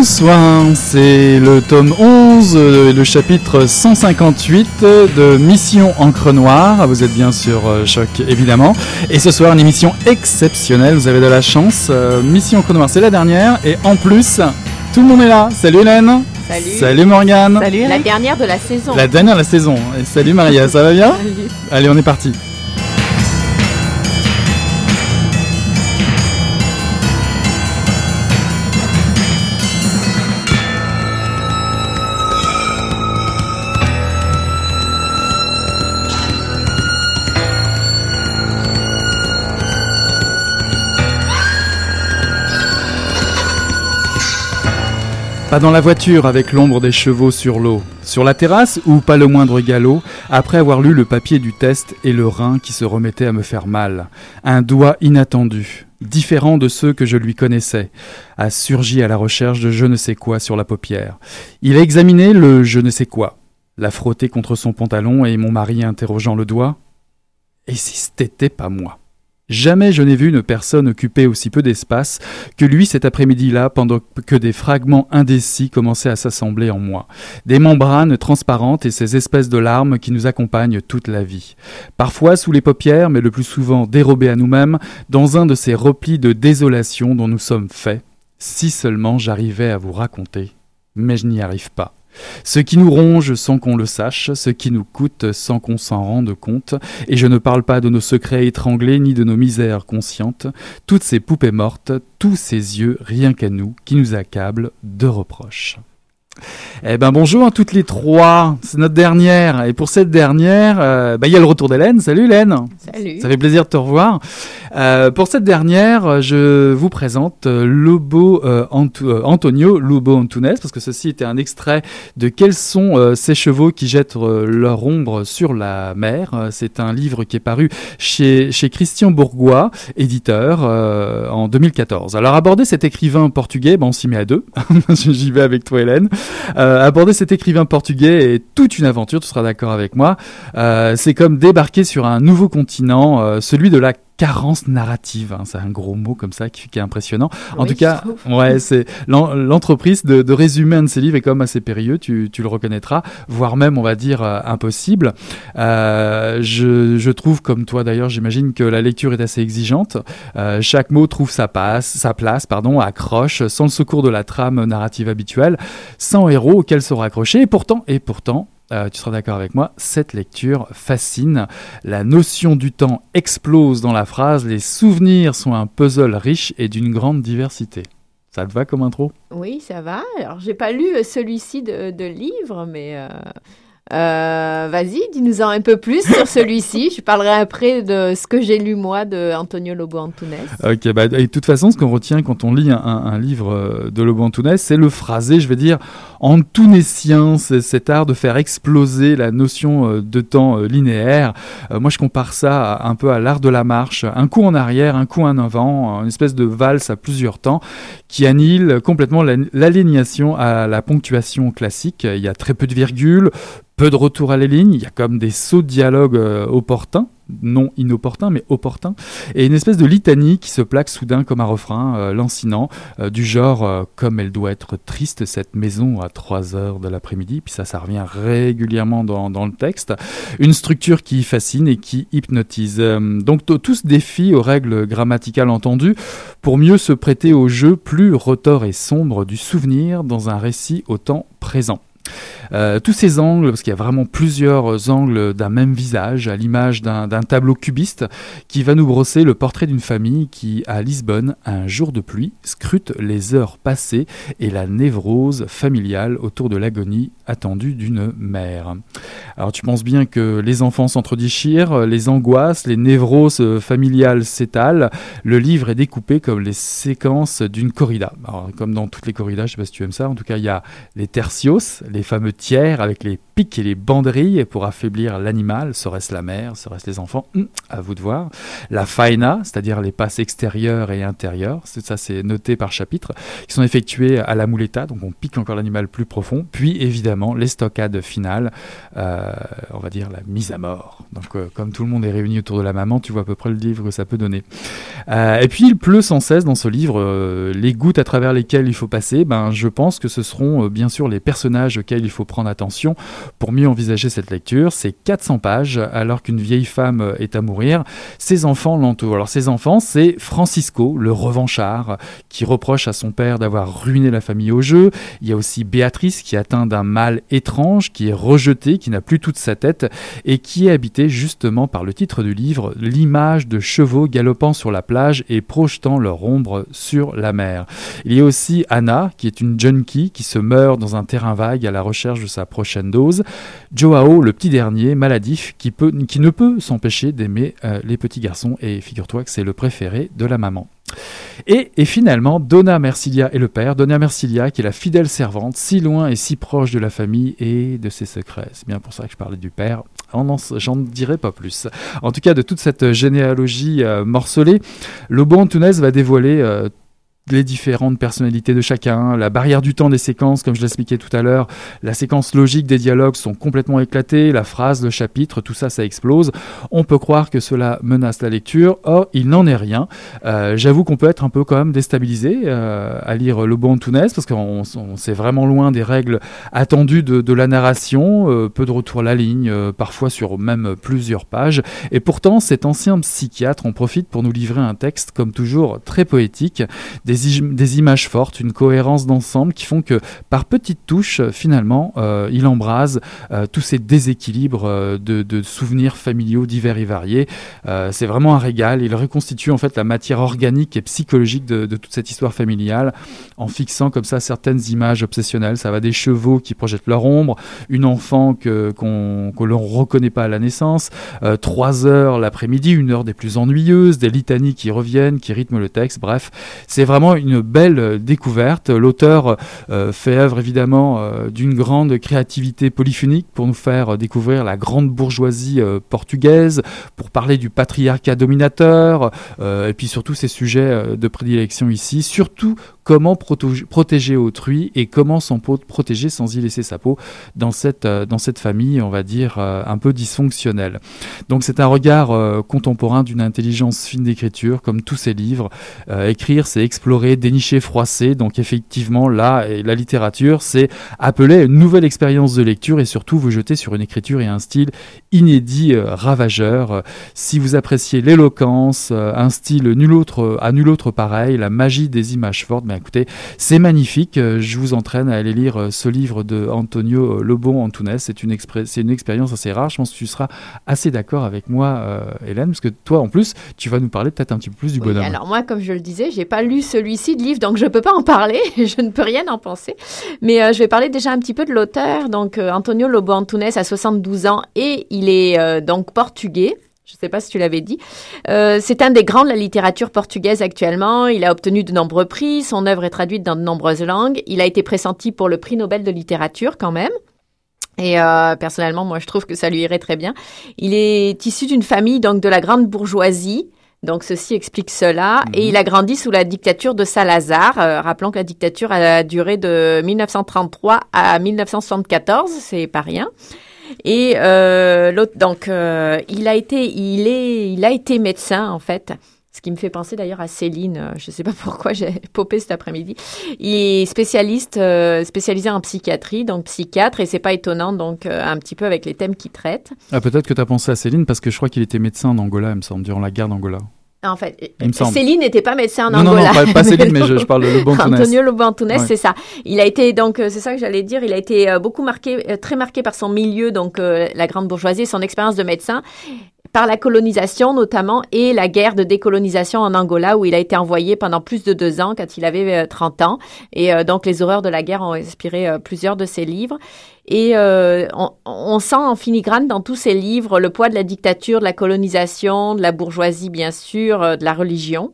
Bonsoir, c'est le tome 11, euh, le chapitre 158 de Mission Encre Noire. Vous êtes bien sur euh, Choc évidemment. Et ce soir, une émission exceptionnelle, vous avez de la chance. Euh, Mission Encre Noire, c'est la dernière. Et en plus, tout le monde est là. Salut Hélène. Salut. Salut Morgane. Salut. La dernière de la saison. La dernière de la saison. Et salut Maria, ça va bien? Salut. Allez, on est parti. Pas dans la voiture avec l'ombre des chevaux sur l'eau. Sur la terrasse ou pas le moindre galop, après avoir lu le papier du test et le rein qui se remettait à me faire mal. Un doigt inattendu, différent de ceux que je lui connaissais, a surgi à la recherche de je ne sais quoi sur la paupière. Il a examiné le je ne sais quoi, l'a frotté contre son pantalon et mon mari interrogeant le doigt. Et si c'était pas moi? Jamais je n'ai vu une personne occuper aussi peu d'espace que lui cet après-midi-là pendant que des fragments indécis commençaient à s'assembler en moi. Des membranes transparentes et ces espèces de larmes qui nous accompagnent toute la vie. Parfois sous les paupières, mais le plus souvent dérobés à nous-mêmes, dans un de ces replis de désolation dont nous sommes faits. Si seulement j'arrivais à vous raconter. Mais je n'y arrive pas. Ce qui nous ronge sans qu'on le sache, ce qui nous coûte sans qu'on s'en rende compte, et je ne parle pas de nos secrets étranglés ni de nos misères conscientes, toutes ces poupées mortes, tous ces yeux, rien qu'à nous, qui nous accablent de reproches. Eh ben bonjour à toutes les trois, c'est notre dernière, et pour cette dernière, euh, bah, il y a le retour d'Hélène. Salut Hélène Salut. Ça fait plaisir de te revoir. Euh, pour cette dernière, je vous présente euh, Lobo euh, Antonio Lobo Antunes, parce que ceci était un extrait de Quels sont ces chevaux qui jettent leur ombre sur la mer? C'est un livre qui est paru chez, chez Christian Bourgois, éditeur, en 2014. Alors aborder cet écrivain portugais, ben, on s'y met à deux. J'y vais avec toi Hélène. Euh, aborder cet écrivain portugais est toute une aventure, tu seras d'accord avec moi. Euh, c'est comme débarquer sur un nouveau continent, euh, celui de la carence narrative. hein. C'est un gros mot comme ça qui, qui est impressionnant. En Oui, tout cas, ouais, c'est l'en- l'entreprise de, de résumer un de ces livres est même assez périlleux, tu, tu le reconnaîtras, voire même, on va dire, euh, impossible. Euh, je, je trouve, comme toi d'ailleurs, j'imagine que la lecture est assez exigeante. Euh, chaque mot trouve sa, passe, sa place, pardon, accroche, sans le secours de la trame narrative habituelle, sans héros auquel se raccrocher. Et pourtant, et pourtant, euh, tu seras d'accord avec moi, cette lecture fascine. La notion du temps explose dans la phrase. Les souvenirs sont un puzzle riche et d'une grande diversité. Ça te va comme intro? Oui, ça va. Alors, j'ai pas lu euh, celui-ci de, livre, mais euh, euh, vas-y, dis-nous-en un peu plus sur celui-ci. Je parlerai après de ce que j'ai lu moi de Antonio Lobo Antunes. Ok, bah, et de toute façon, ce qu'on retient quand on lit un, livre euh, de Lobo Antunes, c'est le phrasé, je vais dire, antunésien, cet art de faire exploser la notion euh, de temps linéaire. Moi, je compare ça un peu à l'art de la marche, un coup en arrière, un coup en avant, une espèce de valse à plusieurs temps qui annihile complètement la- l'alignation à la ponctuation classique. Il y a très peu de virgules, peu de retour à la ligne, il y a comme des sauts de dialogue euh, opportuns, non inopportuns, mais opportuns, et une espèce de litanie qui se plaque soudain comme un refrain euh, lancinant, euh, du genre comme elle doit être triste cette maison à 3 heures de l'après-midi, puis ça, ça revient régulièrement dans, dans le texte. Une structure qui fascine et qui hypnotise. Donc tout se défie aux règles grammaticales entendues pour mieux se prêter au jeu plus retors et sombre du souvenir dans un récit au temps présent. Tous ces angles, parce qu'il y a vraiment plusieurs angles d'un même visage, à l'image d'un tableau cubiste, qui va nous brosser le portrait d'une famille qui, à Lisbonne, un jour de pluie, scrute les heures passées et la névrose familiale autour de l'agonie attendue d'une mère. Alors tu penses bien que les enfants s'entredéchirent, les angoisses, les névroses familiales s'étalent. Le livre est découpé comme les séquences d'une corrida. Alors, comme dans toutes les corridas, je sais pas si tu aimes ça, en tout cas il y a les tertios, les fameux tiers avec les pics et les banderilles pour affaiblir l'animal, serait-ce la mère, serait-ce les enfants, hum, à vous de voir. La faena, c'est-à-dire les passes extérieures et intérieures, ça c'est noté par chapitre, qui sont effectuées à la muleta, donc on pique encore l'animal plus profond. Puis évidemment les stockades finales, euh, on va dire la mise à mort. Donc euh, comme tout le monde est réuni autour de la maman, tu vois à peu près le livre que ça peut donner. Euh, et puis il pleut sans cesse dans ce livre. les gouttes à travers lesquelles il faut passer, ben, je pense que ce seront bien sûr les personnages auxquels il faut prendre attention pour mieux envisager cette lecture. C'est 400 pages alors qu'une vieille femme est à mourir. Ses enfants l'entourent. Alors ses enfants, c'est Francisco, le revanchard, qui reproche à son père d'avoir ruiné la famille au jeu. Il y a aussi Béatrice qui est atteinte d'un mal étrange, qui est rejeté, qui n'a plus toute sa tête et qui est habité justement par le titre du livre, l'image de chevaux galopant sur la plage et projetant leur ombre sur la mer. Il y a aussi Anna, qui est une junkie qui se meurt dans un terrain vague à la recherche sa prochaine dose. Joao, le petit dernier, maladif, qui, peut, qui ne peut s'empêcher d'aimer euh, les petits garçons et figure-toi que c'est le préféré de la maman. Et, finalement, Donna Mercilia et le père, Donna Mercilia qui est la fidèle servante, si loin et si proche de la famille et de ses secrets. C'est bien pour ça que je parlais du père. J'en dirai pas plus. En tout cas, de toute cette généalogie euh, morcelée, Lobo Antunes va dévoiler euh, les différentes personnalités de chacun, la barrière du temps des séquences, comme je l'expliquais tout à l'heure, la séquence logique des dialogues sont complètement éclatées, la phrase, le chapitre, tout ça, ça explose. On peut croire que cela menace la lecture. Or, il n'en est rien. Euh, j'avoue qu'on peut être un peu quand même déstabilisé euh, à lire Le Bon Tounès, parce qu'on s'est vraiment loin des règles attendues de, la narration, euh, peu de retour à la ligne, parfois sur même plusieurs pages. Et pourtant, cet ancien psychiatre en profite pour nous livrer un texte, comme toujours, très poétique, des images fortes, une cohérence d'ensemble qui font que par petites touches, finalement, euh, il embrase euh, tous ces déséquilibres euh, de, souvenirs familiaux divers et variés. c'est vraiment un régal. Il reconstitue en fait la matière organique et psychologique de, toute cette histoire familiale en fixant comme ça certaines images obsessionnelles. Ça va des chevaux qui projettent leur ombre, une enfant que qu'on ne reconnaît pas à la naissance, trois heures l'après-midi, une heure des plus ennuyeuses, des litanies qui reviennent, qui rythment le texte. Bref, c'est vraiment une belle euh, découverte. L'auteur euh, fait œuvre évidemment euh, d'une grande créativité polyphonique pour nous faire découvrir la grande bourgeoisie portugaise, pour parler du patriarcat dominateur, et puis surtout ces sujets de prédilection ici. Surtout comment protéger autrui et comment s'en protéger sans y laisser sa peau dans cette, euh, famille, on va dire, euh, un peu dysfonctionnelle. Donc c'est un regard euh, contemporain d'une intelligence fine d'écriture, comme tous ses livres. écrire, c'est explorer, dénicher, froisser. Donc effectivement, là, la littérature, c'est appeler une nouvelle expérience de lecture et surtout vous jeter sur une écriture et un style inédit, ravageur. Si vous appréciez l'éloquence, un style nul autre, à nul autre pareil, la magie des images fortes, ben, écoutez, c'est magnifique. Euh, je vous entraîne à aller lire euh, ce livre de Antonio euh, Lobon Antunes. C'est une, une expérience assez rare. Je pense que tu seras assez d'accord avec moi, Hélène, parce que toi, en plus, tu vas nous parler peut-être un petit peu plus du bonhomme. alors moi, comme je le disais, j'ai pas lu celui-ci de livre, donc je peux pas en parler. je ne peux rien en penser. Mais je vais parler déjà un petit peu de l'auteur. Donc Antonio Lobo Antunes a 72 ans et il est donc portugais. Je ne sais pas si tu l'avais dit. Euh, c'est un des grands de la littérature portugaise actuellement. Il a obtenu de nombreux prix. Son œuvre est traduite dans de nombreuses langues. Il a été pressenti pour le prix Nobel de littérature quand même. Et euh, personnellement, moi, je trouve que ça lui irait très bien. Il est issu d'une famille donc de la grande bourgeoisie. Donc ceci explique cela. Et il a grandi sous la dictature de Salazar. Euh, rappelons que la dictature a duré de 1933 à 1974, c'est pas rien. Et euh, l'autre, donc, euh, il a été, il est, il a été médecin en fait. Ce qui me fait penser d'ailleurs à Céline, euh, je ne sais pas pourquoi j'ai popé cet après-midi. Il est spécialiste, spécialisé en psychiatrie, donc psychiatre, et c'est pas étonnant, donc un petit peu avec les thèmes qu'il traite. Ah, peut-être que tu as pensé à Céline parce que je crois qu'il était médecin en Angola, il me semble, durant la guerre d'Angola. En fait, Céline n'était pas médecin en non, Angola. Non, non, pas, Céline, mais je, parle de Lobo Antonio Lobo Antunes, c'est ça. Il a été, donc, euh, c'est ça que j'allais dire, il a été euh, beaucoup marqué, euh, très marqué par son milieu, donc la grande bourgeoisie, son expérience de médecin par la colonisation notamment et la guerre de décolonisation en Angola où il a été envoyé pendant plus de deux ans quand il avait 30 ans. Et donc les horreurs de la guerre ont inspiré plusieurs de ses livres. Et euh, on, sent en filigrane dans tous ces livres le poids de la dictature, de la colonisation, de la bourgeoisie, bien sûr, euh, de la religion.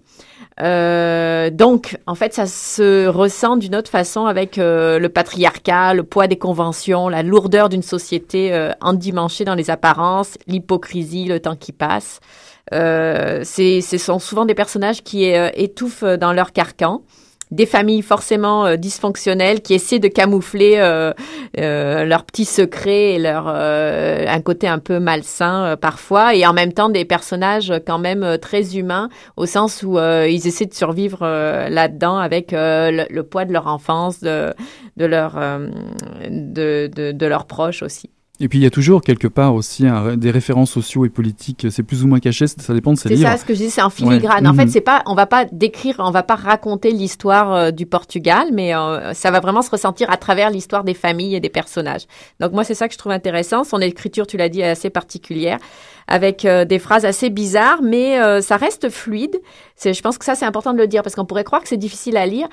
Euh, donc, en fait, ça se ressent d'une autre façon avec le patriarcat, le poids des conventions, la lourdeur d'une société endimanchée dans les apparences, l'hypocrisie, le temps qui passe. ce sont souvent des personnages qui étouffent dans leur carcan des familles forcément euh, dysfonctionnelles qui essaient de camoufler euh, euh, leurs petits secrets et leur un côté un peu malsain parfois et en même temps des personnages quand même très humains au sens où ils essaient de survivre là-dedans avec le, poids de leur enfance de leur de, de, de leurs proches aussi. Et puis il y a toujours quelque part aussi des références sociaux et politiques. C'est plus ou moins caché, ça dépend de ses livres. C'est ça ce que je dis, c'est en filigrane. En fait, mhm. c'est pas, on va pas décrire, on va pas raconter l'histoire euh, du Portugal, mais euh, ça va vraiment se ressentir à travers l'histoire des familles et des personnages. Donc moi, c'est ça que je trouve intéressant. Son écriture, tu l'as dit, est assez particulière, avec euh, des phrases assez bizarres, mais ça reste fluide. Je pense que ça, c'est important de le dire parce qu'on pourrait croire que c'est difficile à lire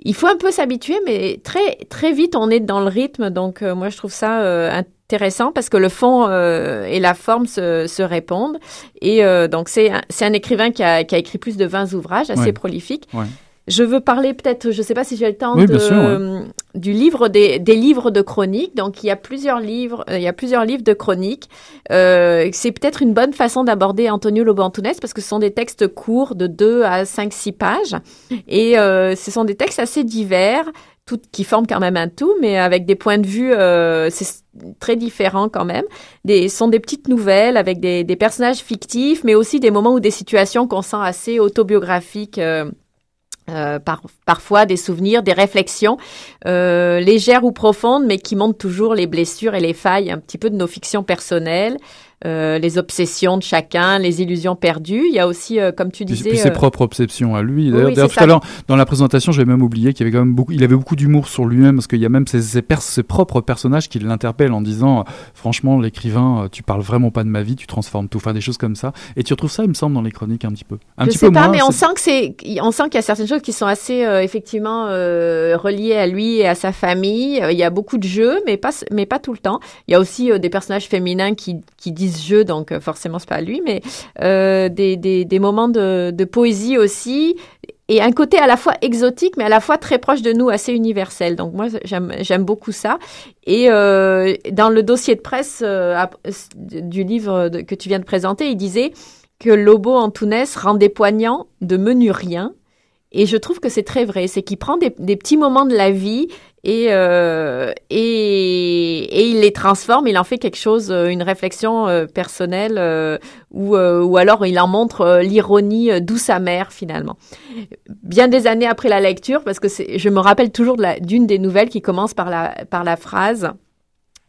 il faut un peu s'habituer, mais très très vite on est dans le rythme. Donc moi je trouve ça euh, intéressant parce que le fond euh, et la forme se, se répondent. Et euh, donc, c'est un, un écrivain qui a, qui a, écrit plus de 20 ouvrages, assez prolifiques. Je veux parler peut-être, je ne sais pas si j'ai le temps, de, du livre des, des, livres de chroniques. Donc, il y a plusieurs livres, euh, il y a plusieurs livres de chroniques. Euh, c'est peut-être une bonne façon d'aborder Antonio Lobantunes parce que ce sont des textes courts de 2 à 5, 6 pages. Et euh, ce sont des textes assez divers tout, qui forment quand même un tout, mais avec des points de vue euh, très différents quand même. Des, sont des petites nouvelles avec des, des, personnages fictifs, mais aussi des moments ou des situations qu'on sent assez autobiographiques. Euh, euh, par, parfois des souvenirs, des réflexions euh, légères ou profondes, mais qui montrent toujours les blessures et les failles un petit peu de nos fictions personnelles. Euh, les obsessions de chacun, les illusions perdues. Il y a aussi, euh, comme tu disais, puis ses euh, propres obsessions à lui. D'ailleurs, tout à l'heure, dans la présentation, j'avais même oublié qu'il y avait quand même beaucoup, il avait beaucoup d'humour sur lui-même parce qu'il y a même ses, ses, propres personnages qui l'interpellent en disant, franchement, l'écrivain, tu parles vraiment pas de ma vie, tu transformes tout, enfin des choses comme ça. Et tu retrouves ça, il me semble, dans les chroniques un petit peu. Un Je petit sais peu pas, moins, mais on sent que c'est, on sent qu'il y a certaines choses qui sont assez effectivement reliées à lui et à sa famille. Il y a beaucoup de jeux, mais pas, mais pas tout le temps. Il y a aussi des personnages féminins qui, qui disent jeu, donc forcément c'est pas lui, mais euh, des, des, moments de, poésie aussi, et un côté à la fois exotique, mais à la fois très proche de nous, assez universel. Donc moi j'aime beaucoup ça. Et euh, dans le dossier de presse euh, du livre que tu viens de présenter, il disait que Lobo Antunes rendait poignant de menu rien. Et je trouve que c'est très vrai. C'est qu'il prend des, des, petits moments de la vie et, euh, et, et, il les transforme, il en fait quelque chose, euh, une réflexion euh, personnelle, euh, ou, ou alors il en montre l'ironie douce amère finalement. Bien des années après la lecture, parce que je me rappelle toujours d'une des nouvelles qui commence par la, par la phrase.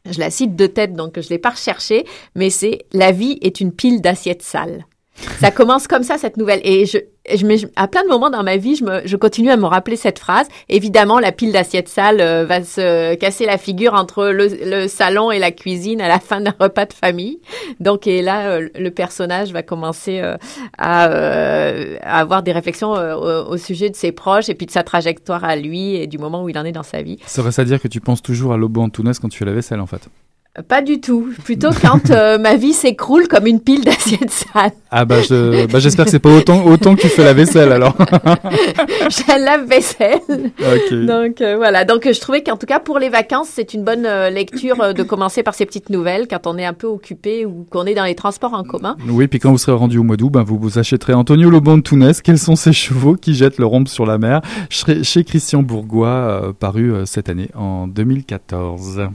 Je la cite de tête, donc je ne l'ai pas recherchée, mais c'est La vie est une pile d'assiettes sales. Ça commence comme ça, cette nouvelle. Et je, je, à plein de moments dans ma vie, je, me, je continue à me rappeler cette phrase. Évidemment, la pile d'assiettes sales euh, va se casser la figure entre le, salon et la cuisine à la fin d'un repas de famille. Donc, et là, euh, le personnage va commencer euh, à, avoir des réflexions au, sujet de ses proches et puis de sa trajectoire à lui et du moment où il en est dans sa vie. Ça va à dire que tu penses toujours à Lobo Antunes quand tu fais la vaisselle, en fait? Pas du tout. Plutôt quand euh, ma vie s'écroule comme une pile d'assiettes sales. Ah bah, je, bah j'espère que c'est pas autant, autant que tu fais la vaisselle alors. je lave vaisselle. Donc euh, voilà. Donc je trouvais qu'en tout cas pour les vacances c'est une bonne euh, lecture de commencer par ces petites nouvelles quand on est un peu occupé ou qu'on est dans les transports en commun. Oui, puis quand vous serez rendu au mois d'août, ben vous vous achèterez Antonio Lobon de Tounès. Quels sont ces chevaux qui jettent le rhombe sur la mer? Chez Christian Bourgois, paru cette année en 2014.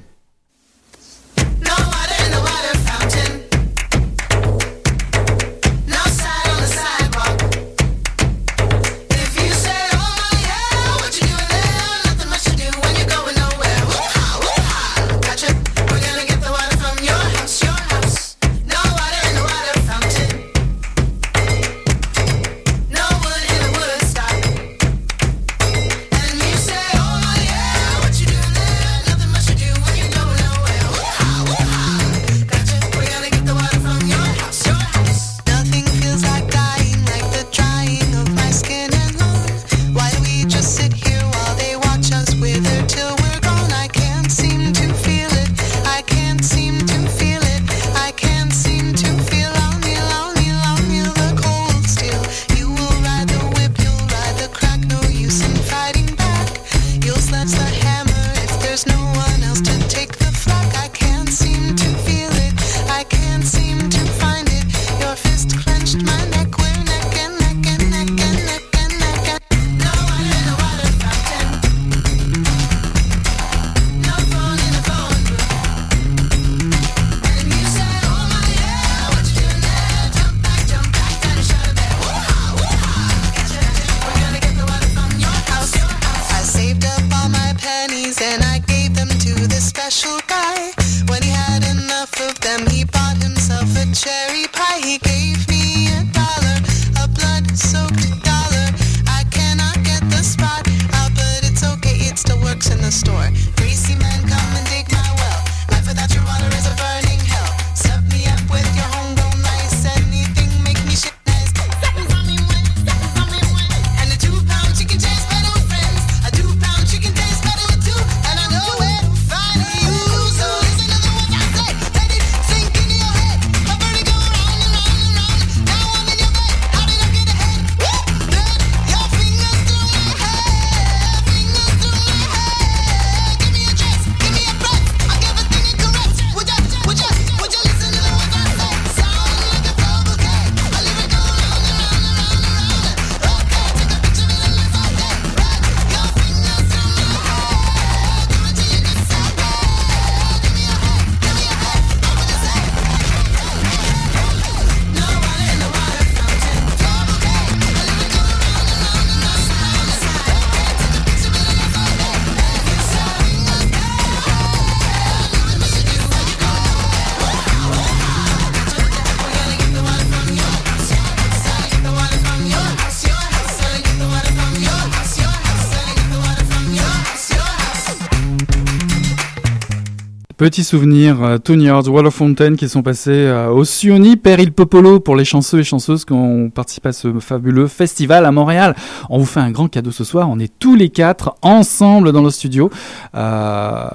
Petit souvenir, euh, Tony Hard, Wall of Fontaine qui sont passés euh, au Sioni, Père Il Popolo pour les chanceux et chanceuses qui ont participé à ce fabuleux festival à Montréal. On vous fait un grand cadeau ce soir. On est tous les quatre ensemble dans le studio. Euh,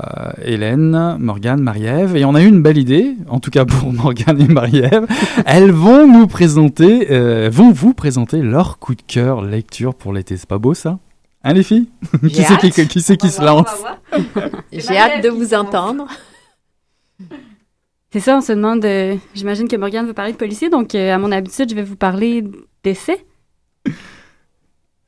Hélène, Morgane, Marie-Ève. Et on a eu une belle idée, en tout cas pour Morgane et Marie-Ève. Elles vont nous présenter, euh, vont vous présenter leur coup de cœur lecture pour l'été. C'est pas beau ça? Hein les filles? Qui c'est qui, qui, c'est qui se lance? J'ai hâte de vous entendre. C'est ça, on se demande. euh, J'imagine que Morgane veut parler de policier, donc euh, à mon habitude, je vais vous parler d'essais.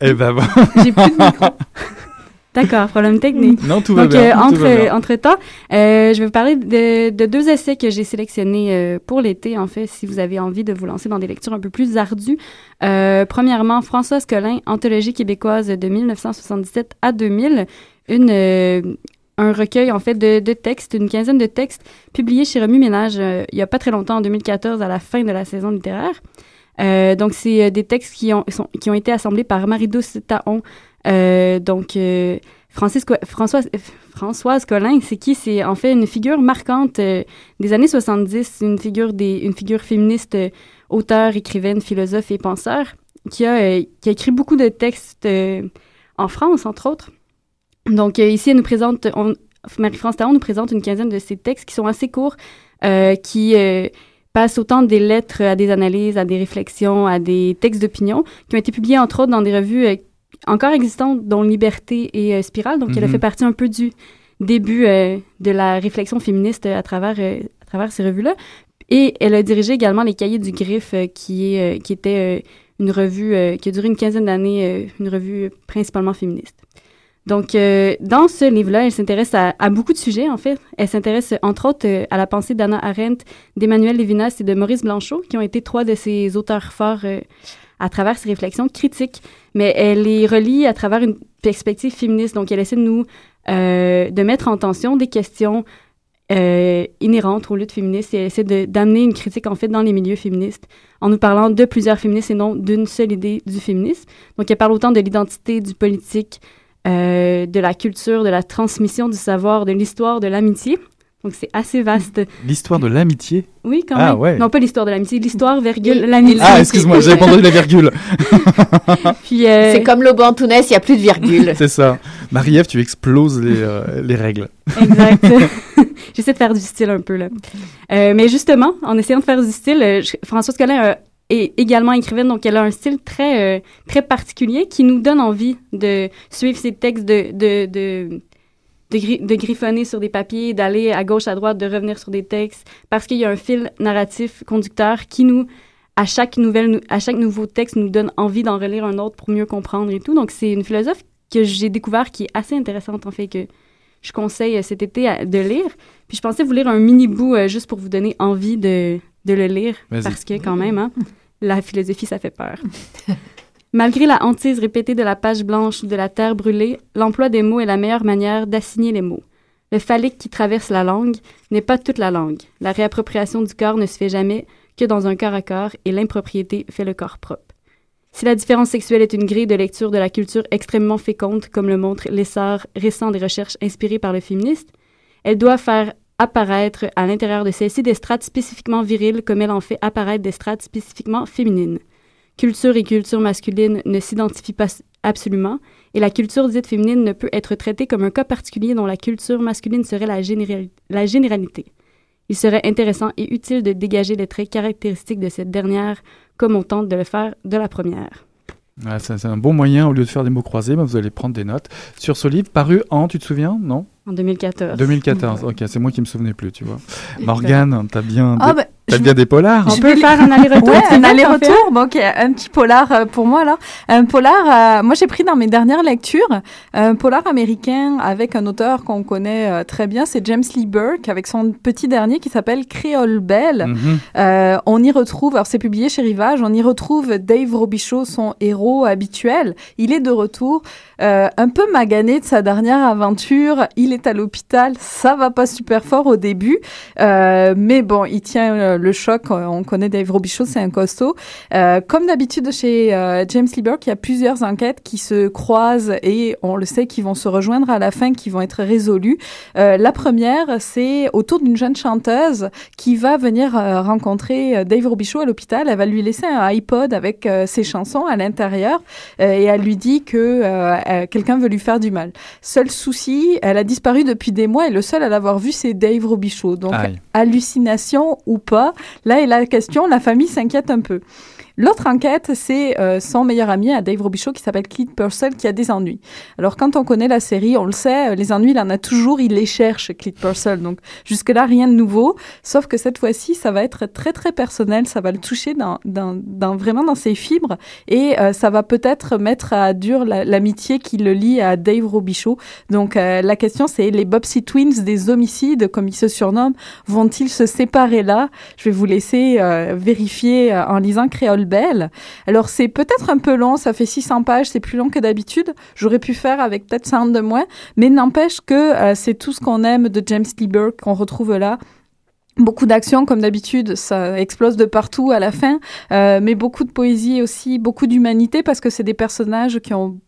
Eh ben bon. J'ai plus de micro. D'accord, problème technique. Non, tout va Donc, bien. euh, entre, entre temps, euh, je vais vous parler de, de deux essais que j'ai sélectionnés pour l'été, en fait, si vous avez envie de vous lancer dans des lectures un peu plus ardues. Premièrement, Françoise Collin, Anthologie québécoise de 1977 à 2000, une, euh, un recueil, en fait, de, textes, une quinzaine de textes publiés chez Remue Ménage euh, il y a pas très longtemps, en 2014, à la fin de la saison littéraire. Euh, donc, c'est euh, des textes qui ont, qui ont été assemblés par Marie-Douce Taon, donc, Francis Françoise, Françoise Collin, c'est qui? C'est en fait une figure marquante des années 70, une figure, des, une figure féministe, auteure, écrivaine, philosophe et penseur, qui a, qui a écrit beaucoup de textes en France, entre autres. Donc, euh, ici, elle nous présente, Marie-France Taon nous présente une quinzaine de ces textes qui sont assez courts, euh, qui euh, passent autant des lettres à des analyses, à des réflexions, à des textes d'opinion, qui ont été publiés, entre autres, dans des revues euh, encore existantes, dont Liberté et Spirale. Donc, elle a Mhm. fait partie un peu du début de la réflexion féministe à travers, à travers ces revues-là. Et elle a dirigé également les Cahiers du Griffe, qui, est, qui était une revue qui a duré une quinzaine d'années, une revue principalement féministe. Donc, euh, dans ce livre-là, elle s'intéresse à, beaucoup de sujets, en fait. Elle s'intéresse, entre autres, euh, à la pensée d'Anna Arendt, d'Emmanuel Lévinas et de Maurice Blanchot, qui ont été trois de ses auteurs forts euh, à travers ses réflexions critiques. Mais elle les relie à travers une perspective féministe. Donc, elle essaie de nous, de mettre en tension des questions inhérentes aux luttes féministes et elle essaie d'amener une critique, en fait, dans les milieux féministes en nous parlant de plusieurs féministes et non d'une seule idée du féminisme. Donc, elle parle autant de l'identité, du politique, euh, de la culture, de la transmission du savoir, de l'histoire, de l'amitié. Donc, c'est assez vaste. L'histoire de l'amitié? Oui, quand Ah, même. ouais. Non, pas l'histoire de l'amitié, l'histoire, virgule, l'amitié. Ah, excuse-moi, j'avais pas entendu la virgule. Puis, euh, C'est comme l'aube Antounès, il n'y a plus de virgule. C'est ça. Marie-Ève, tu exploses les, euh, les règles. Exact. J'essaie de faire du style un peu, là. Euh, mais justement, en essayant de faire du style, je- Françoise Collin est également écrivaine, donc elle a un style très, euh, très particulier qui nous donne envie de suivre ses textes, de, de, de, de, gri- de griffonner sur des papiers, d'aller à gauche, à droite, de revenir sur des textes, parce qu'il y a un fil narratif conducteur qui nous, à chaque nouvelle, nou- à chaque nouveau texte, nous donne envie d'en relire un autre pour mieux comprendre et tout. Donc, c'est une philosophe que j'ai découvert qui est assez intéressante, en fait, que je conseille euh, cet été à- de lire. Puis je pensais vous lire un mini bout euh, juste pour vous donner envie de, de le lire, parce que quand même, hein, la philosophie, ça fait peur. Malgré la hantise répétée de la page blanche ou de la terre brûlée, l'emploi des mots est la meilleure manière d'assigner les mots. Le phallique qui traverse la langue n'est pas toute la langue. La réappropriation du corps ne se fait jamais que dans un corps à corps et l'impropriété fait le corps propre. Si la différence sexuelle est une grille de lecture de la culture extrêmement féconde, comme le montre l'essor récent des recherches inspirées par le féministe, elle doit faire apparaître à l'intérieur de celle-ci des strates spécifiquement viriles comme elle en fait apparaître des strates spécifiquement féminines. Culture et culture masculine ne s'identifient pas absolument, et la culture dite féminine ne peut être traitée comme un cas particulier dont la culture masculine serait la généralité. Il serait intéressant et utile de dégager les traits caractéristiques de cette dernière comme on tente de le faire de la première. Ça, c'est un bon moyen, au lieu de faire des mots croisés, bah, vous allez prendre des notes sur ce livre paru en, tu te souviens Non? En 2014. 2014. Ok, c'est moi qui me souvenais plus, tu vois. Morgane, t'as bien, Ah, bah, t'as je bien des polars On Je peut faire un aller-retour. Ouais, un aller-retour. Bon, ok, un petit polar euh, pour moi alors. Un polar, euh, moi j'ai pris dans mes dernières lectures un polar américain avec un auteur qu'on connaît euh, très bien, c'est James Lee Burke avec son petit dernier qui s'appelle Creole Belle. Mhm. Euh, on y retrouve, alors c'est publié chez Rivage, on y retrouve Dave Robichaud, son héros habituel. Il est de retour, euh, un peu magané de sa dernière aventure. Il est à l'hôpital, ça va pas super fort au début, euh, mais bon, il tient euh, le choc. On connaît Dave Robichaud, c'est un costaud. Euh, comme d'habitude chez euh, James Lee Burke, il y a plusieurs enquêtes qui se croisent et on le sait qui vont se rejoindre à la fin, qui vont être résolues. Euh, la première, c'est autour d'une jeune chanteuse qui va venir euh, rencontrer Dave Robichaud à l'hôpital. Elle va lui laisser un iPod avec ses chansons à l'intérieur et elle lui dit que quelqu'un veut lui faire du mal. Seul souci, elle a disparu depuis des mois et le seul à l'avoir vu, c'est Dave Robichaud. Donc, Aïe. hallucination ou pas Là est la question, la famille s'inquiète un peu. L'autre enquête, c'est euh, son meilleur ami à Dave Robichaud qui s'appelle Clint Purcell qui a des ennuis. Alors quand on connaît la série, on le sait, euh, les ennuis, il en a toujours, il les cherche, Clint Purcell. Donc jusque-là, rien de nouveau. Sauf que cette fois-ci, ça va être très très personnel, ça va le toucher vraiment dans ses fibres et euh, ça va peut-être mettre à dur la- l'amitié qui le lie à Dave Robichaud. Donc la question, c'est les Bobsy Twins des homicides, comme ils se surnomment, vont-ils se séparer là? Je vais vous laisser euh, vérifier euh, en lisant Créole Belle. Alors c'est peut-être un peu long, ça fait 600 pages, c'est plus long que d'habitude. J'aurais pu faire avec peut-être 100 de moins, mais n'empêche que euh, c'est tout ce qu'on aime de James Lee Burke qu'on retrouve là. Beaucoup d'action, comme d'habitude, ça explose de partout à la fin, euh, mais beaucoup de poésie aussi, beaucoup d'humanité, parce que c'est des personnages qui ont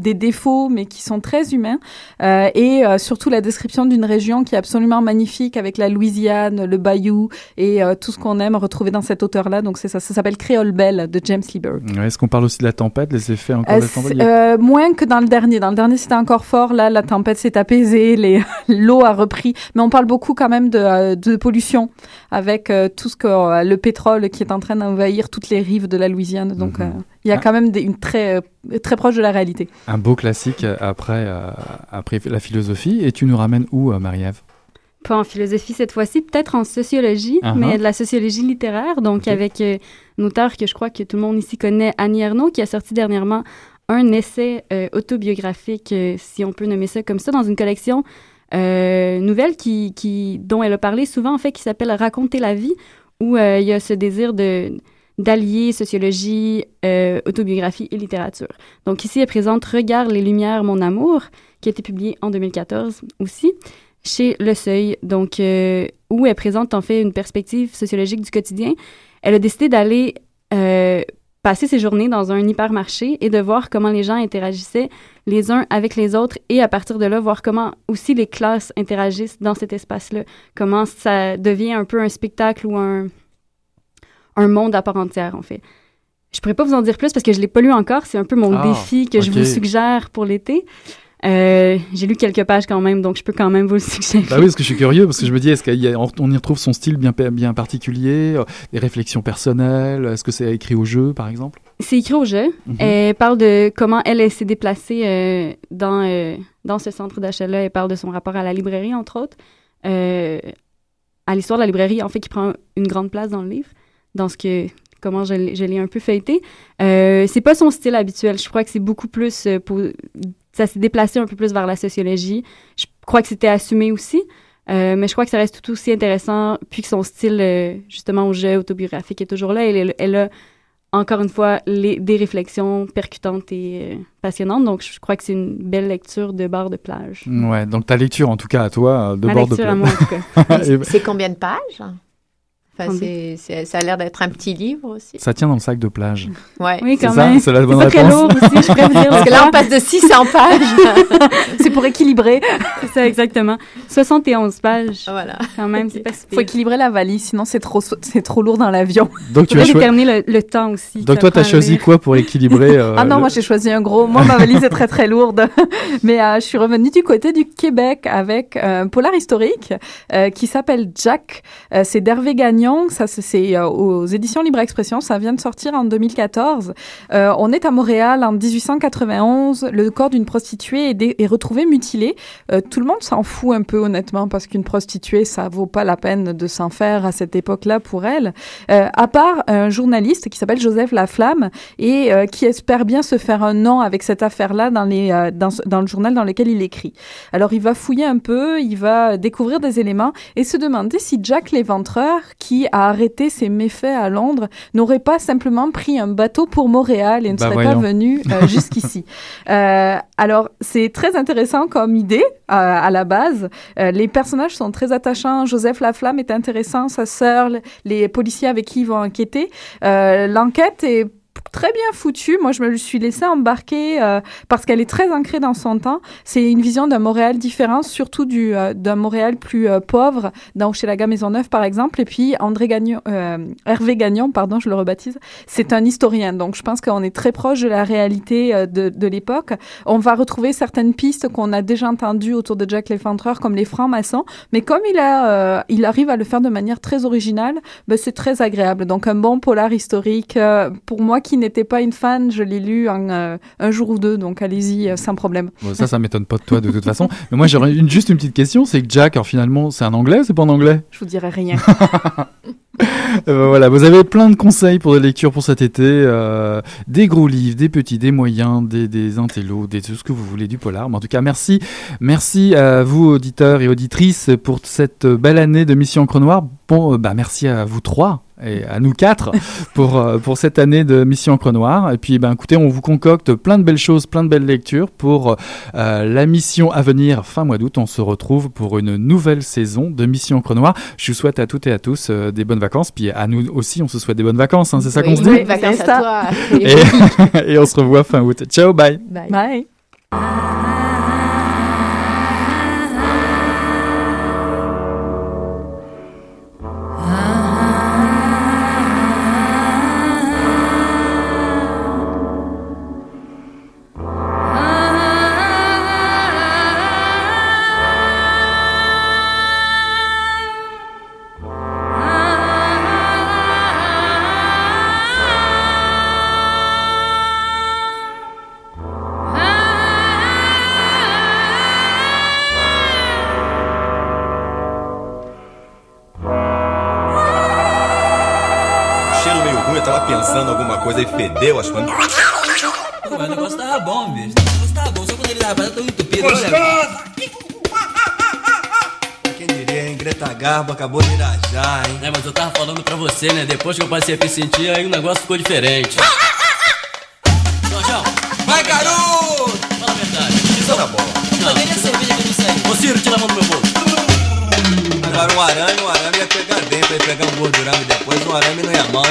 des défauts, mais qui sont très humains, euh, et euh, surtout la description d'une région qui est absolument magnifique, avec la Louisiane, le Bayou, et euh, tout ce qu'on aime retrouver dans cet auteur-là. Donc c'est ça, ça s'appelle Créole Belle de James Lee Burke. Ouais, Est-ce qu'on parle aussi de la tempête, les effets encore de la tempête? moins que dans le dernier. Dans le dernier, c'était encore fort. Là, la tempête s'est apaisée, l'eau a repris. Mais on parle beaucoup quand même de, de pollution avec tout ce que le pétrole qui est en train d'envahir toutes les rives de la Louisiane. Donc, Mhm. il y a Ah. quand même des- une très très proche de la réalité. Un beau classique euh, après, euh, après la philosophie. Et tu nous ramènes où, euh, Marie-Ève? Pas en philosophie cette fois-ci, peut-être en sociologie, Uh-huh. mais de la sociologie littéraire, donc avec euh, une auteure que je crois que tout le monde ici connaît, Annie Ernaux, qui a sorti dernièrement un essai euh, autobiographique, euh, si on peut nommer ça comme ça, dans une collection euh, nouvelle qui, qui, dont elle a parlé souvent, en fait, qui s'appelle Raconter la vie, où euh, il y a ce désir de d'allier sociologie, euh, autobiographie et littérature. Donc ici, elle présente Regarde les lumières, mon amour, qui a été publié en 2014 aussi chez Le Seuil, donc euh, où elle présente en fait une perspective sociologique du quotidien. Elle a décidé d'aller euh, passer ses journées dans un hypermarché et de voir comment les gens interagissaient les uns avec les autres et à partir de là voir comment aussi les classes interagissent dans cet espace-là, comment ça devient un peu un spectacle ou un un monde à part entière en fait. Je pourrais pas vous en dire plus parce que je l'ai pas lu encore, c'est un peu mon Ah, défi que je vous suggère pour l'été. Euh, j'ai lu quelques pages quand même, donc je peux quand même vous le suggérer. Bah oui, parce que je suis curieux, parce que je me dis, est-ce qu'on y retrouve son style bien, bien particulier, euh, des réflexions personnelles Est-ce que c'est écrit au jeu, par exemple? C'est écrit au jeu. Mhm. Elle parle de comment elle, s'est déplacée euh, dans, euh, dans ce centre d'achat-là. Elle parle de son rapport à la librairie, entre autres. À l'histoire de la librairie, en fait, qui prend une grande place dans le livre, dans ce que comment je, l'ai- je l'ai un peu feuilleté. Euh, c'est pas son style habituel. Je crois que c'est beaucoup plus... euh, pour- ça s'est déplacé un peu plus vers la sociologie. Je crois que c'était assumé aussi. Euh, mais je crois que ça reste tout aussi intéressant, puis que son style, euh, justement, au jeu autobiographique est toujours là. Elle, elle, elle a encore une fois, les, des réflexions percutantes et euh, passionnantes. Donc, je crois que c'est une belle lecture de bar de plage. Ouais, donc ta lecture, en tout cas, à toi, de Ma bord de lecture à plage. moi, en tout cas. Et- C'est combien de pages? Enfin, c'est, c'est- ça a l'air d'être un petit livre aussi. Ça tient dans le sac de plage. Ouais. Oui, C'est quand ça même. C'est la bonne C'est réponse lourd aussi, je dire. Parce que là, on passe de 600 pages. C'est pour équilibrer. C'est ça, exactement. 71 pages, voilà. quand même, c'est pas si Faut équilibrer la valise, sinon c'est trop c'est trop lourd dans l'avion. Donc, tu as déterminer le, le temps aussi. donc toi, ça tu as choisi quoi pour équilibrer euh, Ah non, le- moi j'ai choisi un gros. Moi ma valise est très très lourde. Mais euh, je suis revenue du côté du Québec avec euh, un polar historique euh, qui s'appelle Jack. Euh, c'est d'Hervé Gagnon. Ça c'est- euh, aux éditions Libre Expression. Ça vient de sortir en 2014. Euh, on est à Montréal en 1891. Le corps d'une prostituée est, retrouvé mutilé. Euh, tout le monde s'en fout un peu honnêtement parce qu'une prostituée ça vaut pas la peine de s'en faire à cette époque-là pour elle. À part un journaliste qui s'appelle Joseph Laflamme et qui espère bien se faire un nom avec cette affaire-là dans, dans le journal dans lequel il écrit. Alors il va fouiller un peu, il va découvrir des éléments et se demander si Jack l'éventreur, qui qui a arrêté ses méfaits à Londres n'aurait pas simplement pris un bateau pour Montréal et ne Bah, serait pas venu euh, jusqu'ici. Euh, alors, c'est très intéressant comme idée euh, à la base. Les personnages sont très attachants. Joseph Laflamme est intéressant, sa sœur, le- les policiers avec qui ils vont enquêter. L'enquête est très bien foutue. Moi, je me suis laissée embarquer euh, parce qu'elle est très ancrée dans son temps. C'est une vision d'un Montréal différent, surtout du euh, d'un Montréal plus euh, pauvre, dans Hochelaga Maisonneuve, par exemple. Et puis, André Gagnon, Hervé Gagnon, pardon, je le rebaptise, c'est un historien. Donc, je pense qu'on est très proche de la réalité de, l'époque. On va retrouver certaines pistes qu'on a déjà entendues autour de Jack l'Effondreur, comme les francs-maçons. Mais comme il, a, il arrive à le faire de manière très originale, ben, c'est très agréable. Donc, un bon polar historique. pour moi qui n'étais pas une fan, je l'ai lu en euh, un jour ou deux. Donc, allez-y, euh, sans problème. Bon, ça, ça m'étonne pas de toi de toute façon. Mais moi, j'aurais une, juste une petite question. C'est que Jack, alors finalement, c'est un anglais ou c'est pas en anglais? Je vous dirai rien. Euh, Voilà, vous avez plein de conseils pour des lectures pour cet été. euh, des gros livres, des petits, des moyens, des, des intellos, des, tout ce que vous voulez du polar. Mais en tout cas, merci. Merci à vous, auditeurs et auditrices, pour cette belle année de Mission Encre Noire. Bon, bah, merci à vous trois et à nous quatre pour, euh, pour cette année de Mission Encre Noire. Et puis, ben, écoutez, on vous concocte plein de belles choses, plein de belles lectures pour euh, la mission à venir fin mois d'août. On se retrouve pour une nouvelle saison de Mission Encre Noire. Je vous souhaite à toutes et à tous euh, des bonnes vacances. Puis à nous aussi, on se souhaite des bonnes vacances. hein, c'est ça qu'on Oui, se bonnes dit vacances C'est à toi. et, et on se revoit fin août. Ciao, bye Bye. Bye. Coisa e fedeu as coisas. Mas o negócio tava bom, bicho. O negócio tava bom, só quando ele tava tão entupido. Olha, Quem diria, hein? Greta Garbo acabou de irajar, hein? É, mas eu tava falando pra você, né? Depois que eu passei a me sentir, aí o negócio ficou diferente. Jorjão, Vai, garoto! fala a verdade. Isso na bola. Não. Cadê a cerveja que eu não sei? Ô Ciro, tira a mão do meu bolso. Agora um arame, um arame ia pegar dentro, ia pegar um gordurame depois, um arame não ia mal.